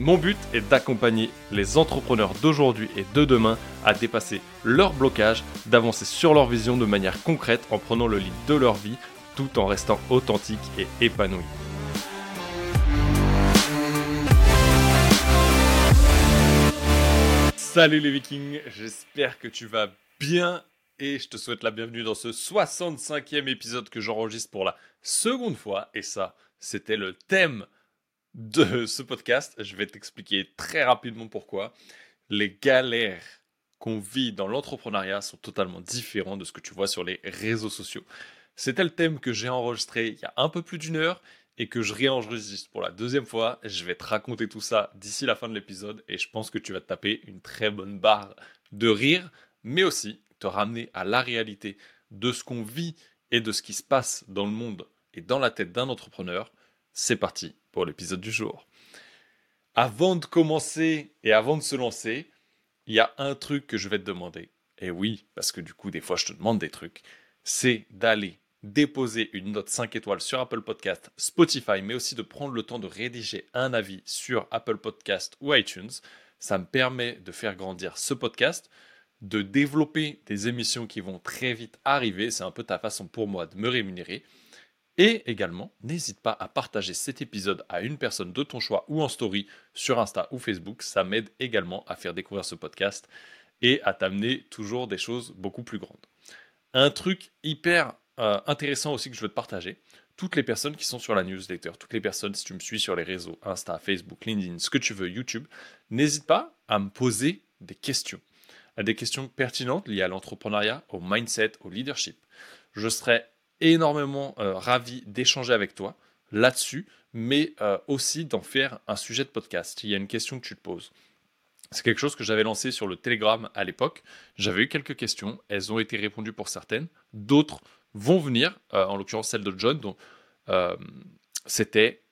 Mon but est d'accompagner les entrepreneurs d'aujourd'hui et de demain à dépasser leurs blocages, d'avancer sur leur vision de manière concrète en prenant le lead de leur vie tout en restant authentique et épanoui. Salut les vikings, j'espère que tu vas bien et je te souhaite la bienvenue dans ce 65e épisode que j'enregistre pour la seconde fois et ça, c'était le thème de ce podcast. Je vais t'expliquer très rapidement pourquoi. Les galères qu'on vit dans l'entrepreneuriat sont totalement différents de ce que tu vois sur les réseaux sociaux. C'était le thème que j'ai enregistré il y a un peu plus d'une heure et que je réenregistre pour la deuxième fois. Je vais te raconter tout ça d'ici la fin de l'épisode et je pense que tu vas te taper une très bonne barre de rire, mais aussi te ramener à la réalité de ce qu'on vit et de ce qui se passe dans le monde et dans la tête d'un entrepreneur. C'est parti l'épisode du jour. Avant de commencer et avant de se lancer, il y a un truc que je vais te demander. Et oui, parce que du coup, des fois, je te demande des trucs. C'est d'aller déposer une note 5 étoiles sur Apple Podcast, Spotify, mais aussi de prendre le temps de rédiger un avis sur Apple Podcast ou iTunes. Ça me permet de faire grandir ce podcast, de développer des émissions qui vont très vite arriver. C'est un peu ta façon pour moi de me rémunérer. Et également, n'hésite pas à partager cet épisode à une personne de ton choix ou en story sur Insta ou Facebook. Ça m'aide également à faire découvrir ce podcast et à t'amener toujours des choses beaucoup plus grandes. Un truc hyper euh, intéressant aussi que je veux te partager, toutes les personnes qui sont sur la newsletter, toutes les personnes, si tu me suis sur les réseaux, Insta, Facebook, LinkedIn, ce que tu veux, YouTube, n'hésite pas à me poser des questions, des questions pertinentes liées à l'entrepreneuriat, au mindset, au leadership. Je serai énormément euh, ravi d'échanger avec toi là-dessus, mais euh, aussi d'en faire un sujet de podcast. Il y a une question que tu te poses. C'est quelque chose que j'avais lancé sur le Telegram à l'époque. J'avais eu quelques questions, elles ont été répondues pour certaines, d'autres vont venir, euh, en l'occurrence celle de John, dont c'était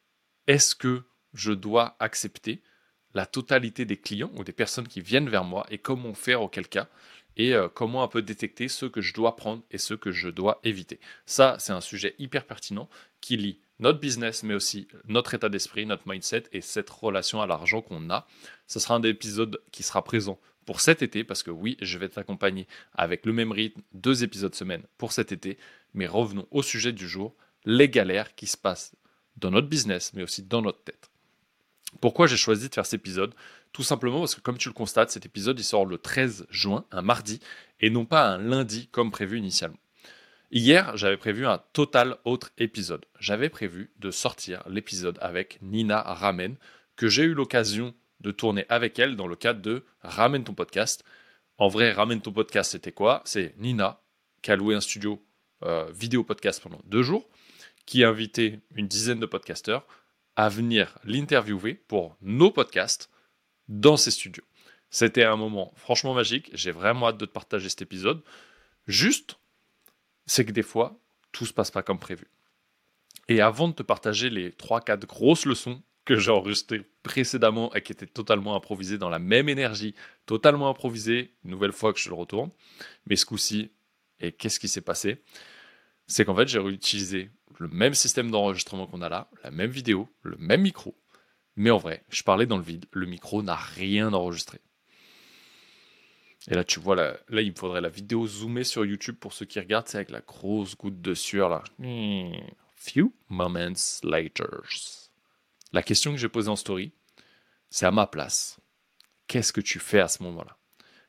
est-ce que je dois accepter la totalité des clients ou des personnes qui viennent vers moi et comment faire auquel cas et euh, comment un peu détecter ceux que je dois prendre et ceux que je dois éviter. Ça, c'est un sujet hyper pertinent qui lie notre business, mais aussi notre état d'esprit, notre mindset et cette relation à l'argent qu'on a. Ce sera un des épisodes qui sera présent pour cet été, parce que oui, je vais t'accompagner avec le même rythme, deux épisodes semaine pour cet été. Mais revenons au sujet du jour, les galères qui se passent dans notre business, mais aussi dans notre tête. Pourquoi j'ai choisi de faire cet épisode? Tout simplement parce que comme tu le constates, cet épisode il sort le 13 juin, un mardi, et non pas un lundi comme prévu initialement. Hier, j'avais prévu un total autre épisode. J'avais prévu de sortir l'épisode avec Nina Ramen, que j'ai eu l'occasion de tourner avec elle dans le cadre de Ramène ton podcast. En vrai, Ramène ton podcast, c'était quoi? C'est Nina qui a loué un studio euh, vidéo podcast pendant deux jours, qui a invité une dizaine de podcasteurs à venir l'interviewer pour nos podcasts dans ses studios. C'était un moment franchement magique. J'ai vraiment hâte de te partager cet épisode. Juste, c'est que des fois, tout se passe pas comme prévu. Et avant de te partager les 3-4 grosses leçons que j'ai enregistrées précédemment et qui étaient totalement improvisées dans la même énergie, totalement improvisées, une nouvelle fois que je le retourne, mais ce coup-ci, et qu'est-ce qui s'est passé? C'est qu'en fait, j'ai réutilisé le même système d'enregistrement qu'on a là, la même vidéo, le même micro. Mais en vrai, je parlais dans le vide, le micro n'a rien enregistré. Et là, tu vois, là, là, il me faudrait la vidéo zoomée sur YouTube pour ceux qui regardent, c'est avec la grosse goutte de sueur là. Few moments later. La question que j'ai posée en story, c'est à ma place. Qu'est-ce que tu fais à ce moment-là?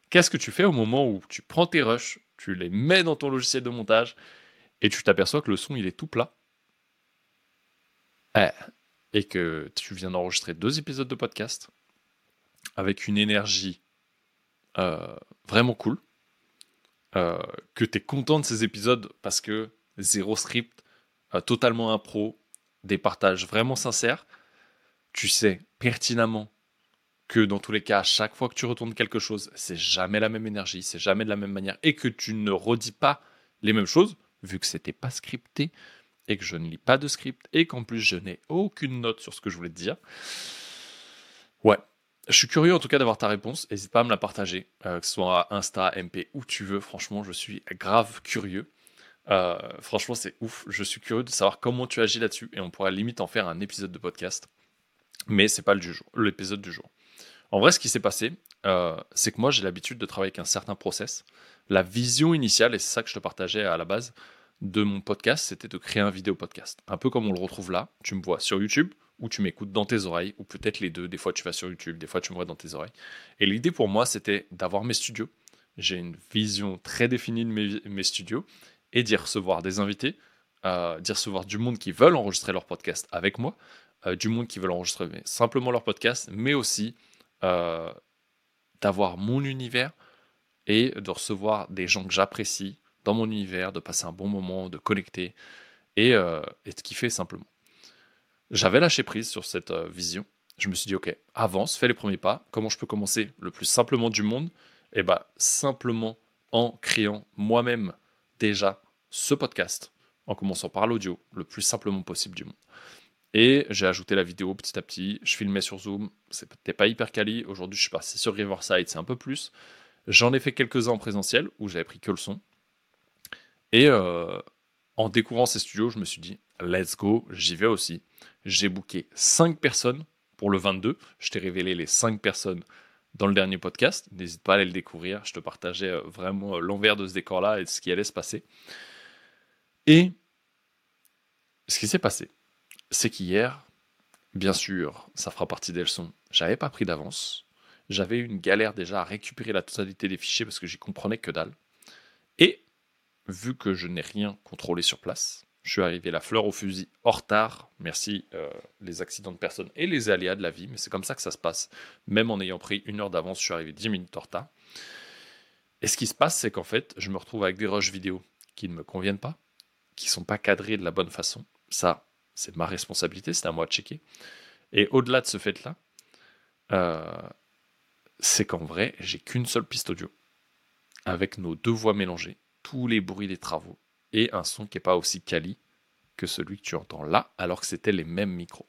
Qu'est-ce que tu fais au moment où tu prends tes rushs, tu les mets dans ton logiciel de montage et tu t'aperçois que le son il est tout plat? Eh, et que tu viens d'enregistrer deux épisodes de podcast avec une énergie euh, vraiment cool, euh, que tu es content de ces épisodes parce que zéro script, euh, totalement impro, des partages vraiment sincères, tu sais pertinemment que dans tous les cas, à chaque fois que tu retournes quelque chose, c'est jamais la même énergie, c'est jamais de la même manière, et que tu ne redis pas les mêmes choses, vu que c'était pas scripté, et que je ne lis pas de script, et qu'en plus je n'ai aucune note sur ce que je voulais te dire. Ouais, je suis curieux en tout cas d'avoir ta réponse. N'hésite pas à me la partager, euh, que ce soit Insta, MP, où tu veux. Franchement, je suis grave curieux. Euh, franchement, c'est ouf. Je suis curieux de savoir comment tu agis là-dessus et on pourrait limite en faire un épisode de podcast. Mais c'est pas l'épisode du jour. En vrai, ce qui s'est passé, euh, c'est que moi, j'ai l'habitude de travailler avec un certain process. La vision initiale, et c'est ça que je te partageais à la base de mon podcast, c'était de créer un vidéo podcast. Un peu comme on le retrouve là. Tu me vois sur YouTube ou tu m'écoutes dans tes oreilles, ou peut-être les deux. Des fois, tu vas sur YouTube, des fois, tu me vois dans tes oreilles. Et l'idée pour moi, c'était d'avoir mes studios. J'ai une vision très définie de mes, studios et d'y recevoir des invités, euh, d'y recevoir du monde qui veulent enregistrer leur podcast avec moi, euh, du monde qui veulent enregistrer simplement leur podcast, mais aussi euh, d'avoir mon univers et de recevoir des gens que j'apprécie dans mon univers, de passer un bon moment, de connecter et, et de kiffer simplement. J'avais lâché prise sur cette euh, vision. Je me suis dit, ok, avance, fais les premiers pas. Comment je peux commencer le plus simplement du monde? Eh bien, simplement en créant moi-même déjà ce podcast, en commençant par l'audio, le plus simplement possible du monde. Et j'ai ajouté la vidéo petit à petit. Je filmais sur Zoom. C'était pas hyper quali. Aujourd'hui, je suis passé sur Riverside, c'est un peu plus. J'en ai fait quelques-uns en présentiel où j'avais pris que le son. Et euh, en découvrant ces studios, je me suis dit, let's go, j'y vais aussi. J'ai booké 5 personnes pour le 22. Je t'ai révélé les 5 personnes dans le dernier podcast. N'hésite pas à aller le découvrir. Je te partageais euh, vraiment euh, l'envers de ce décor-là et ce qui allait se passer. Et ce qui s'est passé, c'est qu'hier, bien sûr, ça fera partie des leçons. J'avais pas pris d'avance. J'avais une galère déjà à récupérer la totalité des fichiers parce que j'y comprenais que dalle. Et vu que je n'ai rien contrôlé sur place, je suis arrivé la fleur au fusil en retard. Merci euh, les accidents de personnes et les aléas de la vie, mais c'est comme ça que ça se passe. Même en ayant pris une heure d'avance, je suis arrivé 10 minutes en retard. Et ce qui se passe, c'est qu'en fait, je me retrouve avec des rushs vidéo qui ne me conviennent pas, qui ne sont pas cadrés de la bonne façon. Ça, c'est ma responsabilité, c'est à moi de checker. Et au-delà de ce fait-là, euh, c'est qu'en vrai, j'ai qu'une seule piste audio avec nos deux voix mélangées, tous les bruits des travaux, et un son qui n'est pas aussi quali que celui que tu entends là, alors que c'était les mêmes micros.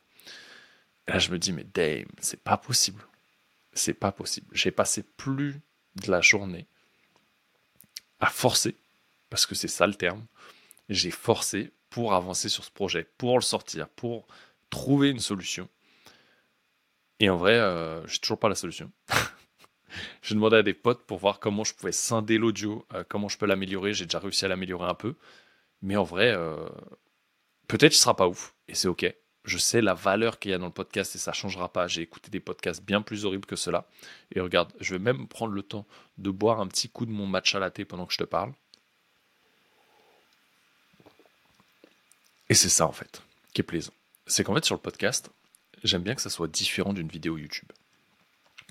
là, je me dis, mais damn, c'est pas possible. C'est pas possible. J'ai passé plus de la journée à forcer, parce que c'est ça le terme. J'ai forcé pour avancer sur ce projet, pour le sortir, pour trouver une solution. Et en vrai, euh, j'ai toujours pas la solution. J'ai demandé à des potes pour voir comment je pouvais scinder l'audio, euh, comment je peux l'améliorer. J'ai déjà réussi à l'améliorer un peu. Mais en vrai, euh, peut-être ce sera pas ouf. Et c'est ok. Je sais la valeur qu'il y a dans le podcast et ça changera pas. J'ai écouté des podcasts bien plus horribles que cela. Et regarde, je vais même prendre le temps de boire un petit coup de mon match à latte pendant que je te parle. Et c'est ça en fait qui est plaisant. C'est qu'en fait sur le podcast, j'aime bien que ça soit différent d'une vidéo YouTube.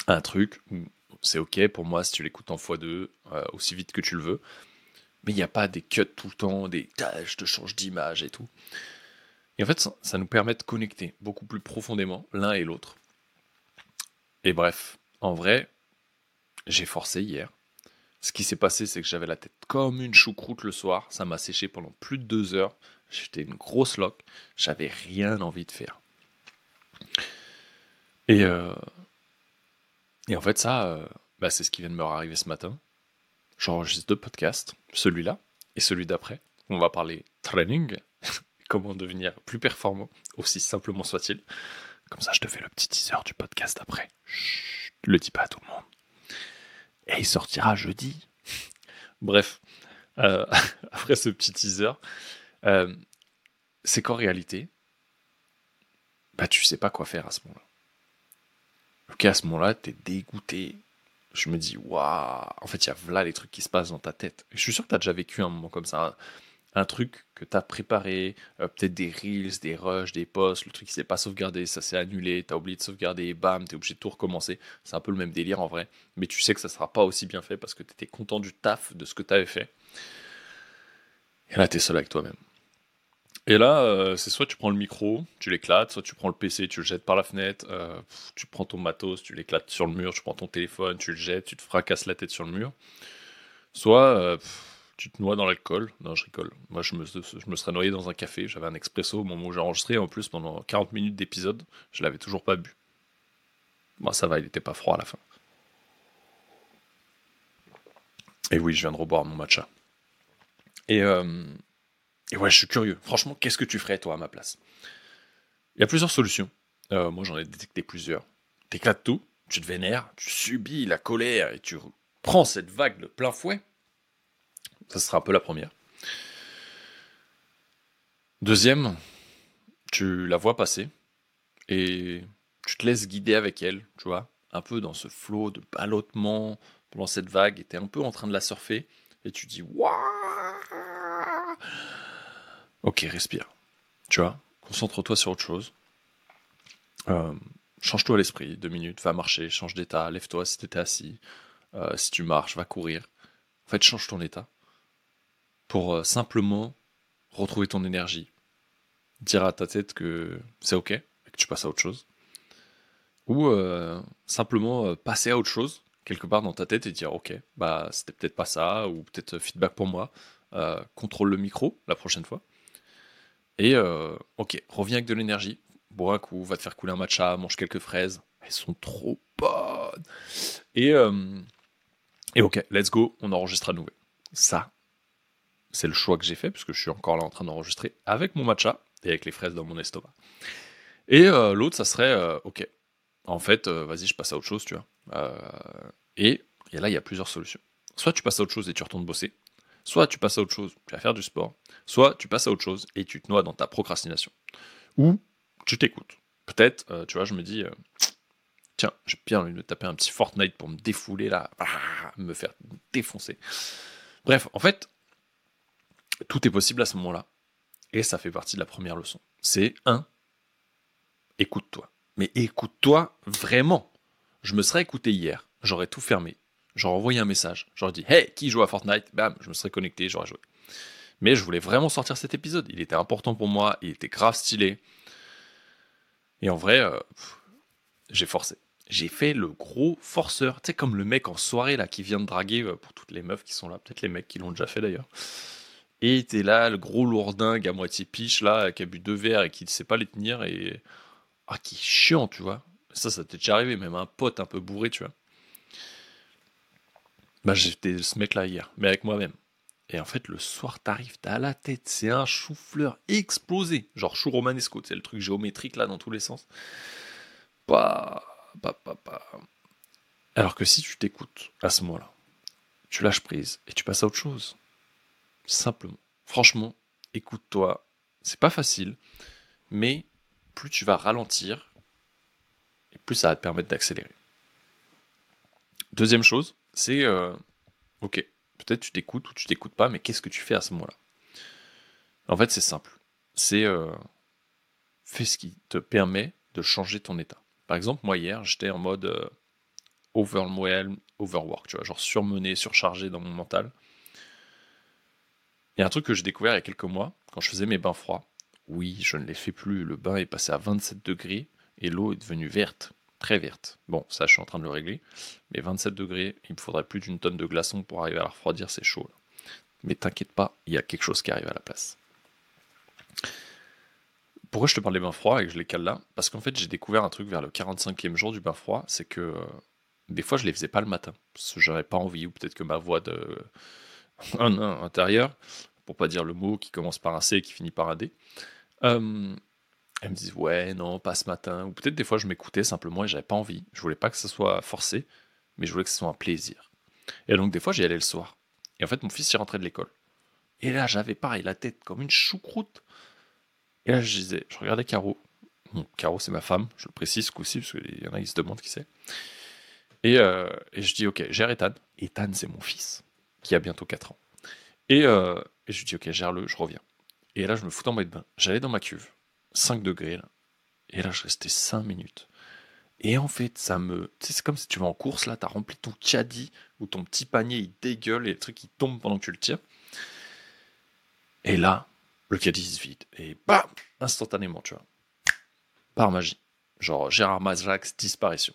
Un truc où c'est ok pour moi si tu l'écoutes en x2, euh, aussi vite que tu le veux. Mais il n'y a pas des cuts tout le temps, des tâches je te change d'image et tout. Et en fait, ça, nous permet de connecter beaucoup plus profondément l'un et l'autre. Et bref, en vrai, j'ai forcé hier. Ce qui s'est passé, c'est que j'avais la tête comme une choucroute le soir. Ça m'a séché pendant plus de deux heures. J'étais une grosse loque. J'avais rien envie de faire. Et, euh, et en fait, ça, euh, bah, c'est ce qui vient de me arriver ce matin. J'enregistre deux podcasts, celui-là et celui d'après. On va parler training, comment devenir plus performant, aussi simplement soit-il. Comme ça, je te fais le petit teaser du podcast après. Chut, le dis pas à tout le monde. Et il sortira jeudi. Bref, euh, après ce petit teaser, euh, c'est qu'en réalité, bah, tu sais pas quoi faire à ce moment-là. Ok, à ce moment-là, t'es dégoûté. Je me dis, waouh, en fait, il y a là les trucs qui se passent dans ta tête. je suis sûr que t'as déjà vécu un moment comme ça. Un, truc que t'as préparé, euh, peut-être des reels, des rushs, des posts, le truc qui s'est pas sauvegardé, ça s'est annulé, t'as oublié de sauvegarder, bam, t'es obligé de tout recommencer. C'est un peu le même délire en vrai. Mais tu sais que ça sera pas aussi bien fait parce que t'étais content du taf de ce que t'avais fait. Et là, t'es seul avec toi-même. Et là, euh, c'est soit tu prends le micro, tu l'éclates, soit tu prends le PC, tu le jettes par la fenêtre, euh, tu prends ton matos, tu l'éclates sur le mur, tu prends ton téléphone, tu le jettes, tu te fracasses la tête sur le mur. Soit euh, tu te noies dans l'alcool. Non, je rigole. Moi, je me, serais noyé dans un café. J'avais un expresso au moment où j'ai enregistré. En plus, pendant 40 minutes d'épisode, je l'avais toujours pas bu. Moi, ça va, il était pas froid à la fin. Et oui, je viens de reboire mon matcha. Et, et ouais, je suis curieux. Franchement, qu'est-ce que tu ferais, toi, à ma place? Il y a plusieurs solutions. Euh, moi, j'en ai détecté plusieurs. T'éclates tout, tu te vénères, tu subis la colère et tu prends cette vague de plein fouet. Ça sera un peu la première. Deuxième, tu la vois passer et tu te laisses guider avec elle, tu vois, un peu dans ce flot de ballottement pendant cette vague, et tu es un peu en train de la surfer, et tu dis Waouh Ok, respire. Tu vois, concentre-toi sur autre chose. Euh, change-toi l'esprit, deux minutes, va marcher, change d'état, lève-toi si tu étais assis. Euh, si tu marches, va courir. En fait, change ton état pour euh, simplement retrouver ton énergie. Dire à ta tête que c'est ok et que tu passes à autre chose. Ou simplement passer à autre chose quelque part dans ta tête et dire ok, bah c'était peut-être pas ça, ou peut-être feedback pour moi, contrôle le micro la prochaine fois. Et euh, ok, reviens avec de l'énergie, bois un coup, va te faire couler un matcha, mange quelques fraises, elles sont trop bonnes. Et, euh, et ok, let's go, on enregistre à nouveau. Ça, c'est le choix que j'ai fait, puisque je suis encore là en train d'enregistrer avec mon matcha et avec les fraises dans mon estomac. Et l'autre, ça serait, ok, en fait, vas-y, je passe à autre chose, tu vois. Euh, et, là, il y a plusieurs solutions. Soit tu passes à autre chose et tu retournes bosser, soit tu passes à autre chose, tu vas faire du sport, soit tu passes à autre chose et tu te noies dans ta procrastination. Ou tu t'écoutes. Peut-être, euh, tu vois, je me dis, euh, tiens, j'ai bien envie de taper un petit Fortnite pour me défouler là, me faire défoncer. Bref, en fait, tout est possible à ce moment-là. Et ça fait partie de la première leçon. C'est un, écoute-toi. Mais écoute-toi vraiment je me serais écouté hier, j'aurais tout fermé, j'aurais envoyé un message, j'aurais dit Hey, qui joue à Fortnite? Bam, je me serais connecté, j'aurais joué. Mais je voulais vraiment sortir cet épisode, il était important pour moi, il était grave stylé. Et en vrai, euh, j'ai forcé. J'ai fait le gros forceur, tu sais, comme le mec en soirée là qui vient de draguer euh, pour toutes les meufs qui sont là, peut-être les mecs qui l'ont déjà fait d'ailleurs. Et t'es là, le gros lourdingue à moitié piche là, qui a bu deux verres et qui ne sait pas les tenir et. Ah, qui est chiant, tu vois. Ça, ça t'est déjà arrivé, même un pote un peu bourré, tu vois. Bah, j'étais ce mec-là hier, mais avec moi-même. Et en fait, le soir, t'arrives, t'as la tête, c'est un chou-fleur explosé. Genre chou romanesco, c'est le truc géométrique là dans tous les sens. Bah. Alors que si tu t'écoutes à ce moment-là, tu lâches prise et tu passes à autre chose. Simplement. Franchement, écoute-toi. C'est pas facile, mais plus tu vas ralentir, plus ça va te permettre d'accélérer. Deuxième chose, c'est euh, ok, peut-être tu t'écoutes ou tu t'écoutes pas, mais qu'est-ce que tu fais à ce moment-là? En fait, c'est simple. C'est euh, fais ce qui te permet de changer ton état. Par exemple, moi hier, j'étais en mode euh, overwork, tu vois, genre surmené, surchargé dans mon mental. Il y a un truc que j'ai découvert il y a quelques mois, quand je faisais mes bains froids. Oui, je ne les fais plus, le bain est passé à 27 degrés et l'eau est devenue verte très verte. Bon, ça, je suis en train de le régler. Mais 27 degrés, il me faudrait plus d'une tonne de glaçons pour arriver à refroidir, c'est chaud. Mais t'inquiète pas, il y a quelque chose qui arrive à la place. Pourquoi je te parle des bains froids et que je les cale là? Parce qu'en fait, j'ai découvert un truc vers le 45e jour du bain froid, c'est que euh, des fois, je les faisais pas le matin. Parce que j'avais pas envie, ou peut-être que ma voix de un, intérieur, pour pas dire le mot qui commence par un C et qui finit par un D, euh, elles me disent ouais non pas ce matin. Ou peut-être des fois je m'écoutais simplement et j'avais pas envie. Je voulais pas que ce soit forcé mais je voulais que ce soit un plaisir. Et donc des fois j'y allais le soir. Et en fait mon fils y rentrait de l'école. Et là j'avais pareil la tête comme une choucroute. Et là je disais je regardais Caro. Caro c'est ma femme je le précise ce coup-ci parce qu'il y en a qui se demandent qui c'est. Et, euh, et, je dis ok gère Ethan. Ethan c'est mon fils qui a bientôt 4 ans. Et, euh, et je dis ok gère-le je reviens. Et là je me foutais en mode bain j'allais dans ma cuve 5 degrés. Là. Et là, je restais 5 minutes. Et en fait, ça me. C'est comme si tu vas en course, là, t'as rempli ton caddie, ou ton petit panier, il dégueule, et le truc, il tombe pendant que tu le tires. Et là, le caddie se vide. Et bam Instantanément, tu vois. Par magie. Genre Gérard Majax, disparition.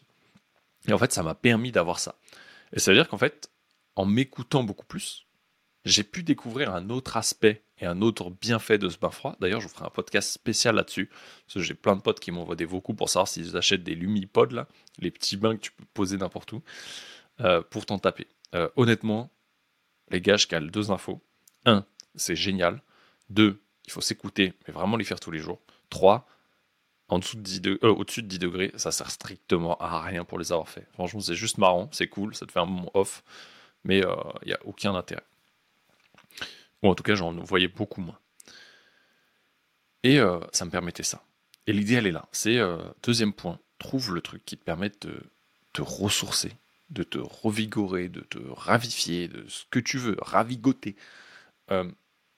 Et en fait, ça m'a permis d'avoir ça. Et ça veut dire qu'en fait, en m'écoutant beaucoup plus, j'ai pu découvrir un autre aspect et un autre bienfait de ce bain froid. D'ailleurs, je vous ferai un podcast spécial là-dessus. Parce que j'ai plein de potes qui m'envoient des vocaux pour savoir s'ils achètent des Lumipods, là, les petits bains que tu peux poser n'importe où, euh, pour t'en taper. Euh, honnêtement, les gars, je cale deux infos. Un, c'est génial. Deux, il faut s'écouter, mais vraiment les faire tous les jours. Trois, en dessous de 10 degrés, euh, au-dessus de 10 degrés, ça sert strictement à rien pour les avoir fait. Franchement, c'est juste marrant, c'est cool, ça te fait un moment off, mais il n'y a aucun intérêt. Ou en tout cas, j'en voyais beaucoup moins. Et euh, ça me permettait ça. Et l'idée, elle est là. C'est euh, deuxième point. Trouve le truc qui te permet de te ressourcer, de te revigorer, de te ravifier, de ce que tu veux, ravigoter. Euh,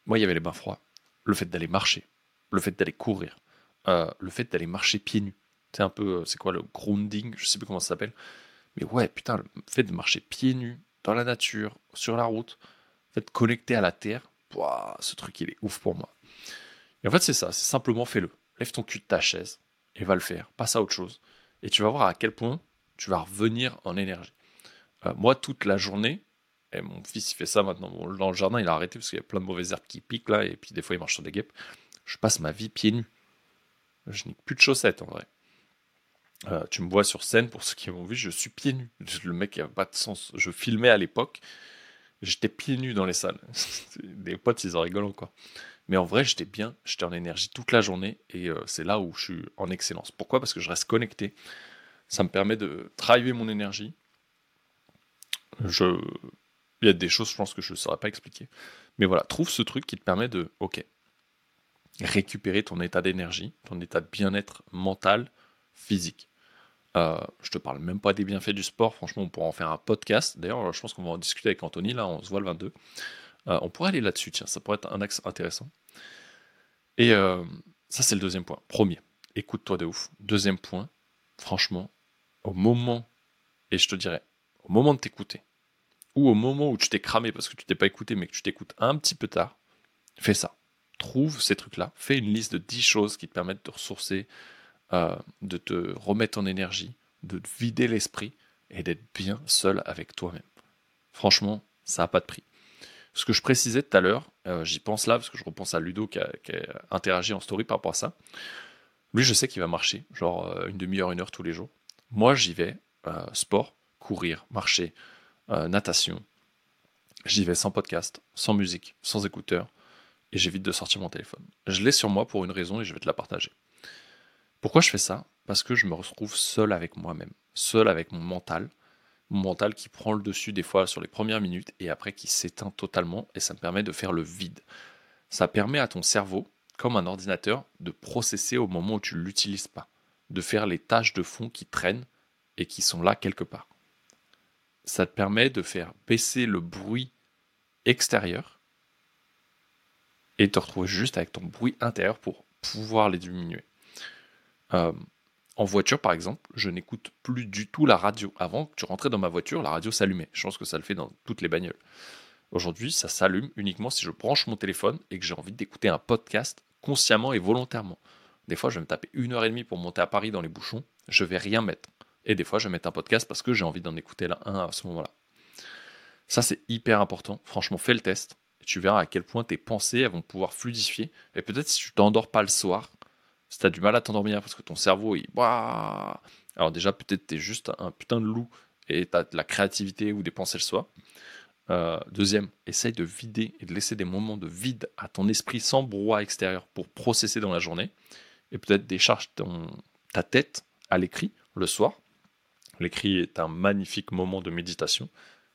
moi, il y avait les bains froids. Le fait d'aller marcher, le fait d'aller courir, le fait d'aller marcher pieds nus. C'est un peu, c'est quoi le grounding? Je sais plus comment ça s'appelle. Mais ouais, putain, le fait de marcher pieds nus dans la nature, sur la route, de connecter à la terre, ce truc il est ouf pour moi. Et en fait, c'est ça, c'est simplement fais-le. Lève ton cul de ta chaise et va le faire. Passe à autre chose. Et tu vas voir à quel point tu vas revenir en énergie. Euh, moi, toute la journée, et mon fils il fait ça maintenant. dans le jardin, il a arrêté parce qu'il y a plein de mauvaises herbes qui piquent là, et puis des fois il marche sur des guêpes. Je passe ma vie pieds nus. Je n'ai plus de chaussettes en vrai. Euh, tu me vois sur scène, pour ceux qui m'ont vu, je suis pieds nus. Le mec, il a pas de sens. Je filmais à l'époque, J'étais pieds nus dans les salles. Des potes, ils en rigolent quoi. Mais en vrai, j'étais bien, j'étais en énergie toute la journée et euh, c'est là où je suis en excellence. Pourquoi? Parce que je reste connecté. Ça me permet de driver mon énergie. Il y a des choses, je pense, que je ne saurais pas expliquer. Mais voilà, trouve ce truc qui te permet de, ok, récupérer ton état d'énergie, ton état de bien-être mental, physique. Euh, je te parle même pas des bienfaits du sport. Franchement, on pourra en faire un podcast. D'ailleurs, je pense qu'on va en discuter avec Anthony. Là, on se voit le 22. Euh, on pourrait aller là-dessus. Tiens, ça pourrait être un axe intéressant. Et euh, ça, c'est le deuxième point. Premier, écoute-toi de ouf. Deuxième point, franchement, au moment, et je te dirais, au moment de t'écouter, ou au moment où tu t'es cramé parce que tu t'es pas écouté, mais que tu t'écoutes un petit peu tard, fais ça. Trouve ces trucs-là. Fais une liste de 10 choses qui te permettent de ressourcer, euh, de te remettre en énergie, de te vider l'esprit et d'être bien seul avec toi-même. Franchement, ça n'a pas de prix. Ce que je précisais tout à l'heure, euh, j'y pense là parce que je repense à Ludo qui a, interagi en story par rapport à ça. Lui, je sais qu'il va marcher, genre euh, une demi-heure, une heure tous les jours. Moi, j'y vais, sport, courir, marcher, natation. J'y vais sans podcast, sans musique, sans écouteurs, et j'évite de sortir mon téléphone. Je l'ai sur moi pour une raison et je vais te la partager. Pourquoi je fais ça? Parce que je me retrouve seul avec moi-même, seul avec mon mental, mon mental qui prend le dessus des fois sur les premières minutes et après qui s'éteint totalement et ça me permet de faire le vide. Ça permet à ton cerveau, comme un ordinateur, de processer au moment où tu ne l'utilises pas, de faire les tâches de fond qui traînent et qui sont là quelque part. Ça te permet de faire baisser le bruit extérieur et te retrouver juste avec ton bruit intérieur pour pouvoir les diminuer. Euh, en voiture, par exemple, je n'écoute plus du tout la radio. Avant, que tu rentrais dans ma voiture, la radio s'allumait. Je pense que ça le fait dans toutes les bagnoles. Aujourd'hui, ça s'allume uniquement si je branche mon téléphone et que j'ai envie d'écouter un podcast consciemment et volontairement. Des fois, je vais me taper une heure et demie pour monter à Paris dans les bouchons. Je vais rien mettre. Et des fois, je vais mettre un podcast parce que j'ai envie d'en écouter un à ce moment-là. Ça, c'est hyper important. Franchement, fais le test. Tu verras à quel point tes pensées vont pouvoir fluidifier. Et peut-être si tu t'endors pas le soir, si tu as du mal à t'endormir parce que ton cerveau, il. Alors, déjà, peut-être tu es juste un putain de loup et tu as de la créativité ou des pensées le soir. Euh, deuxième, essaye de vider et de laisser des moments de vide à ton esprit sans brouhaha extérieur pour processer dans la journée. Et peut-être décharge ton, ta tête à l'écrit le soir. L'écrit est un magnifique moment de méditation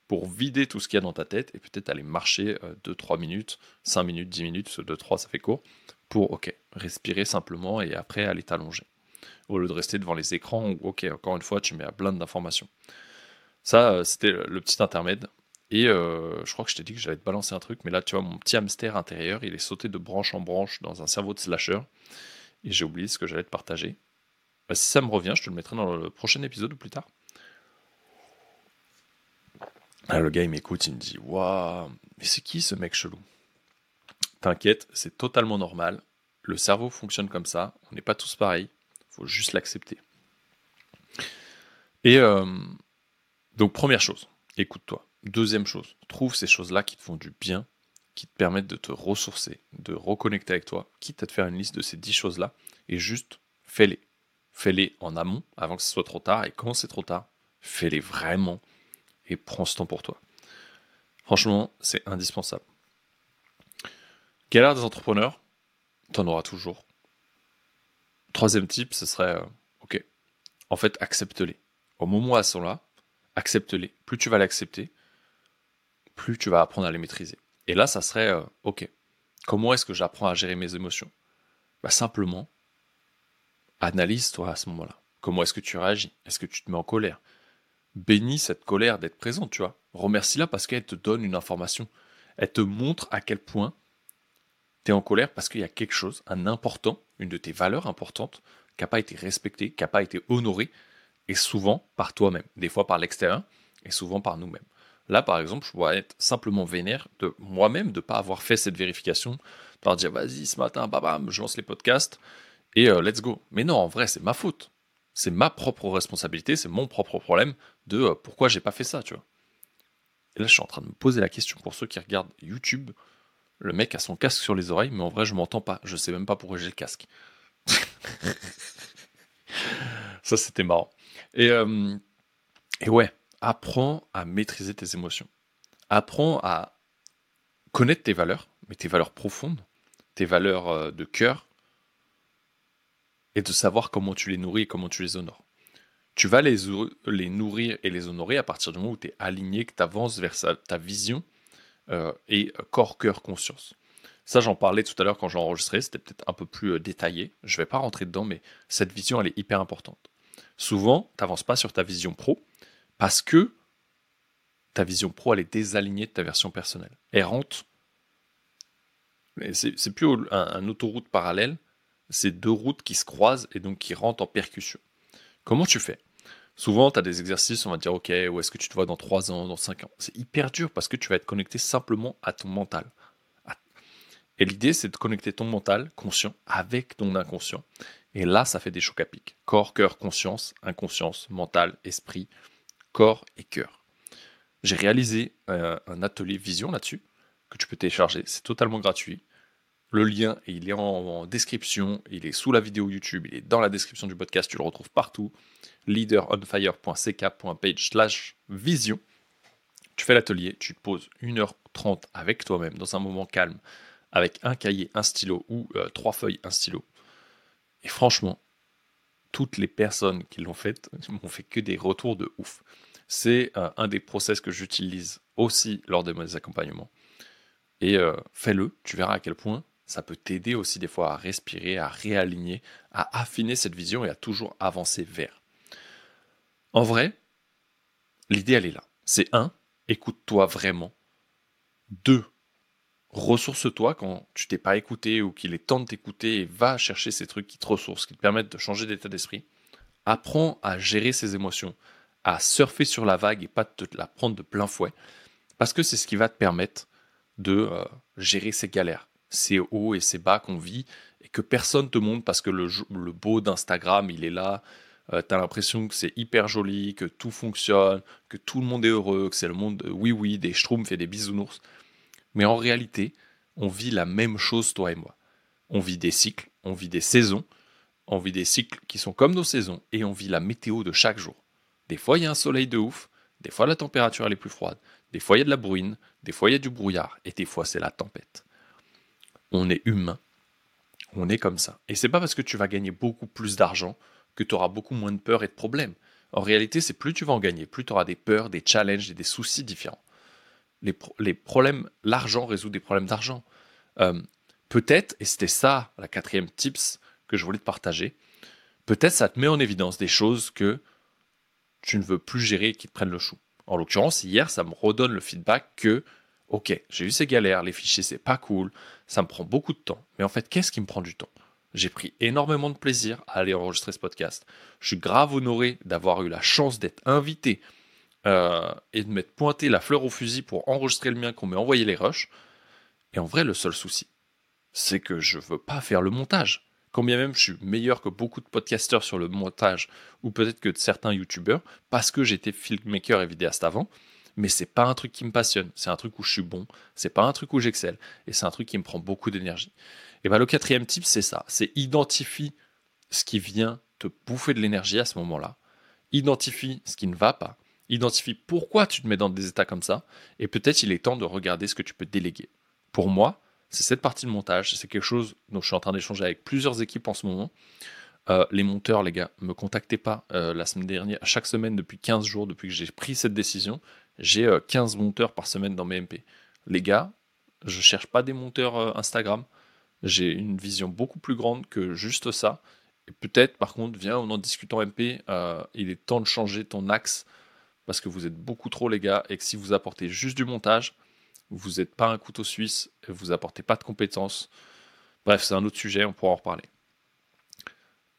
pour vider tout ce qu'il y a dans ta tête et peut-être aller marcher 2-3 euh, minutes, 5 minutes, 10 minutes, ce 2-3 ça fait court, pour, ok, respirer simplement et après aller t'allonger. Au lieu de rester devant les écrans où, ok, encore une fois, tu mets à plein d'informations. Ça, euh, c'était le petit intermède. Et euh, je crois que je t'ai dit que j'allais te balancer un truc, mais là, tu vois, mon petit hamster intérieur, il est sauté de branche en branche dans un cerveau de slasher. Et j'ai oublié ce que j'allais te partager. Bah, si ça me revient, je te le mettrai dans le prochain épisode ou plus tard. Ah, le gars, il m'écoute, il me dit Waouh, mais c'est qui ce mec chelou? T'inquiète, c'est totalement normal. Le cerveau fonctionne comme ça. On n'est pas tous pareils. Il faut juste l'accepter. Et euh, donc, première chose, écoute-toi. Deuxième chose, trouve ces choses-là qui te font du bien, qui te permettent de te ressourcer, de reconnecter avec toi, quitte à te faire une liste de ces dix choses-là, et juste fais-les. Fais-les en amont, avant que ce soit trop tard, et quand c'est trop tard, fais-les vraiment, et prends ce temps pour toi. Franchement, c'est indispensable. Galère des entrepreneurs, t'en auras toujours. Troisième type, ce serait, euh, ok, en fait, accepte-les. Au moment où elles sont là, accepte-les. Plus tu vas l'accepter, plus tu vas apprendre à les maîtriser. Et là, ça serait, euh, ok, comment est-ce que j'apprends à gérer mes émotions? Bah, Simplement, analyse-toi à ce moment-là. Comment est-ce que tu réagis? Est-ce que tu te mets en colère? Bénis cette colère d'être présente, tu vois. Remercie-la parce qu'elle te donne une information. Elle te montre à quel point tu es en colère parce qu'il y a quelque chose, un important, une de tes valeurs importantes, qui n'a pas été respectée, qui n'a pas été honorée, et souvent par toi-même, des fois par l'extérieur, et souvent par nous-mêmes. Là, par exemple, je pourrais être simplement vénère de moi-même de ne pas avoir fait cette vérification, de leur dire vas-y, ce matin, bam, je lance les podcasts, et euh, let's go. Mais non, en vrai, c'est ma faute. C'est ma propre responsabilité, c'est mon propre problème de euh, pourquoi j'ai pas fait ça, tu vois. Et là, je suis en train de me poser la question pour ceux qui regardent YouTube. Le mec a son casque sur les oreilles, mais en vrai, je m'entends pas. Je sais même pas pourquoi j'ai le casque. ça, c'était marrant. Et, euh, et ouais, apprends à maîtriser tes émotions. Apprends à connaître tes valeurs, mais tes valeurs profondes, tes valeurs euh, de cœur, et de savoir comment tu les nourris et comment tu les honores. Tu vas les, les nourrir et les honorer à partir du moment où tu es aligné, que tu avances vers ta vision euh, et corps, cœur, conscience. Ça, j'en parlais tout à l'heure quand j'ai enregistré, c'était peut-être un peu plus euh, détaillé. Je ne vais pas rentrer dedans, mais cette vision, elle est hyper importante. Souvent, tu n'avances pas sur ta vision pro parce que ta vision pro, elle est désalignée de ta version personnelle. Errante. C'est plus un, autoroute parallèle, c'est deux routes qui se croisent et donc qui rentrent en percussion. Comment tu fais? Souvent, tu as des exercices, on va dire, ok, où est-ce que tu te vois dans 3 ans, dans 5 ans? C'est hyper dur parce que tu vas être connecté simplement à ton mental. Et l'idée, c'est de connecter ton mental conscient avec ton inconscient. Et là, ça fait des chocs à pic. Corps, cœur, conscience, inconscience, mental, esprit, corps et cœur. J'ai réalisé euh, un atelier vision là-dessus que tu peux télécharger. C'est totalement gratuit. Le lien, il est en, description, il est sous la vidéo YouTube, il est dans la description du podcast, tu le retrouves partout. leaderonfire.ck.page slash vision. Tu fais l'atelier, tu te poses 1h30 avec toi-même dans un moment calme, avec un cahier, un stylo ou euh, trois feuilles, un stylo. Et franchement, toutes les personnes qui l'ont fait m'ont fait que des retours de ouf. C'est euh, un des process que j'utilise aussi lors de mes accompagnements. Et euh, fais-le, tu verras à quel point ça peut t'aider aussi des fois à respirer, à réaligner, à affiner cette vision et à toujours avancer vers. En vrai, l'idée elle est là. C'est un, écoute-toi vraiment. Deux, ressource-toi quand tu t'es pas écouté ou qu'il est temps de t'écouter et va chercher ces trucs qui te ressourcent, qui te permettent de changer d'état d'esprit. Apprends à gérer ses émotions, à surfer sur la vague et pas te la prendre de plein fouet, parce que c'est ce qui va te permettre de euh, gérer ces galères, ces hauts et ces bas qu'on vit et que personne te montre parce que le, beau d'Instagram, il est là. Euh, tu as l'impression que c'est hyper joli, que tout fonctionne, que tout le monde est heureux, que c'est le monde oui oui des schtroumpfs et des bisounours. Mais en réalité, on vit la même chose toi et moi. On vit des cycles, on vit des saisons, on vit des cycles qui sont comme nos saisons et on vit la météo de chaque jour. Des fois, il y a un soleil de ouf, des fois la température est plus froide, des fois il y a de la bruine, des fois il y a du brouillard et des fois c'est la tempête on est humain. On est comme ça. Et c'est pas parce que tu vas gagner beaucoup plus d'argent que tu auras beaucoup moins de peur et de problèmes. En réalité, c'est plus tu vas en gagner, plus tu auras des peurs, des challenges et des soucis différents. Les, problèmes, l'argent résout des problèmes d'argent. Euh, peut-être, et c'était ça la quatrième tips que je voulais te partager, peut-être ça te met en évidence des choses que tu ne veux plus gérer et qui te prennent le chou. En l'occurrence, hier, ça me redonne le feedback que ok, j'ai eu ces galères, les fichiers c'est pas cool, ça me prend beaucoup de temps. Mais en fait, qu'est-ce qui me prend du temps? J'ai pris énormément de plaisir à aller enregistrer ce podcast. Je suis grave honoré d'avoir eu la chance d'être invité euh, et de m'être pointé la fleur au fusil pour enregistrer le mien qu'on m'ait envoyé les rushs. Et en vrai, le seul souci, c'est que je veux pas faire le montage. Quand bien même je suis meilleur que beaucoup de podcasteurs sur le montage, ou peut-être que certains youtubeurs, parce que j'étais filmmaker et vidéaste avant, mais c'est pas un truc qui me passionne. C'est un truc où je suis bon, c'est pas un truc où j'excelle, et c'est un truc qui me prend beaucoup d'énergie. Et bien le quatrième type, c'est ça, c'est identifie ce qui vient te bouffer de l'énergie à ce moment-là, identifie ce qui ne va pas, identifie pourquoi tu te mets dans des états comme ça, et peut-être il est temps de regarder ce que tu peux déléguer. Pour moi, c'est cette partie de montage, c'est quelque chose dont je suis en train d'échanger avec plusieurs équipes en ce moment. Euh, les monteurs, les gars, me contactez pas euh, la semaine dernière, chaque semaine depuis 15 jours, depuis que j'ai pris cette décision, j'ai 15 euh, monteurs par semaine dans mes MP. Les gars, je cherche pas des monteurs Instagram, j'ai une vision beaucoup plus grande que juste ça. Et peut-être, par contre, viens, en discute en MP, il est temps de changer ton axe parce que vous êtes beaucoup trop, les gars, et que si vous apportez juste du montage, vous n'êtes pas un couteau suisse, et vous apportez pas de compétences. Bref, c'est un autre sujet, on pourra en reparler.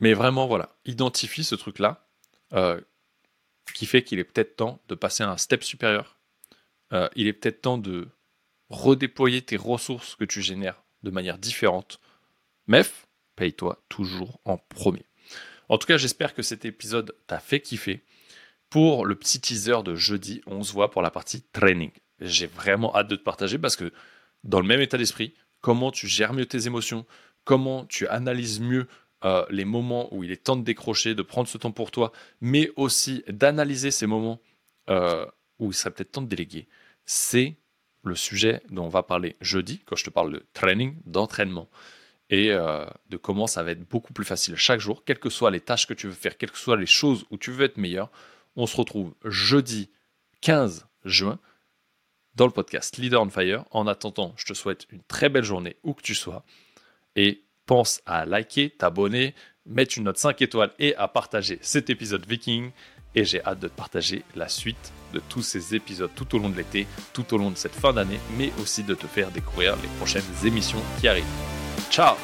Mais vraiment, voilà, identifie ce truc-là euh, qui fait qu'il est peut-être temps de passer à un step supérieur. Euh, il est peut-être temps de redéployer tes ressources que tu génères de manière différente. MEF, paye-toi toujours en premier. En tout cas, j'espère que cet épisode t'a fait kiffer. Pour le petit teaser de jeudi, on se voit pour la partie training. J'ai vraiment hâte de te partager parce que dans le même état d'esprit, comment tu gères mieux tes émotions, comment tu analyses mieux euh, les moments où il est temps de décrocher, de prendre ce temps pour toi, mais aussi d'analyser ces moments euh, où il serait peut-être temps de déléguer. C'est le sujet dont on va parler jeudi, quand je te parle de training, d'entraînement, et euh, de comment ça va être beaucoup plus facile chaque jour, quelles que soient les tâches que tu veux faire, quelles que soient les choses où tu veux être meilleur. On se retrouve jeudi 15 juin dans le podcast Leader on Fire. En attendant, je te souhaite une très belle journée où que tu sois. Et pense à liker, t'abonner, mettre une note 5 étoiles et à partager cet épisode Viking. Et j'ai hâte de te partager la suite de tous ces épisodes tout au long de l'été, tout au long de cette fin d'année, mais aussi de te faire découvrir les prochaines émissions qui arrivent. Ciao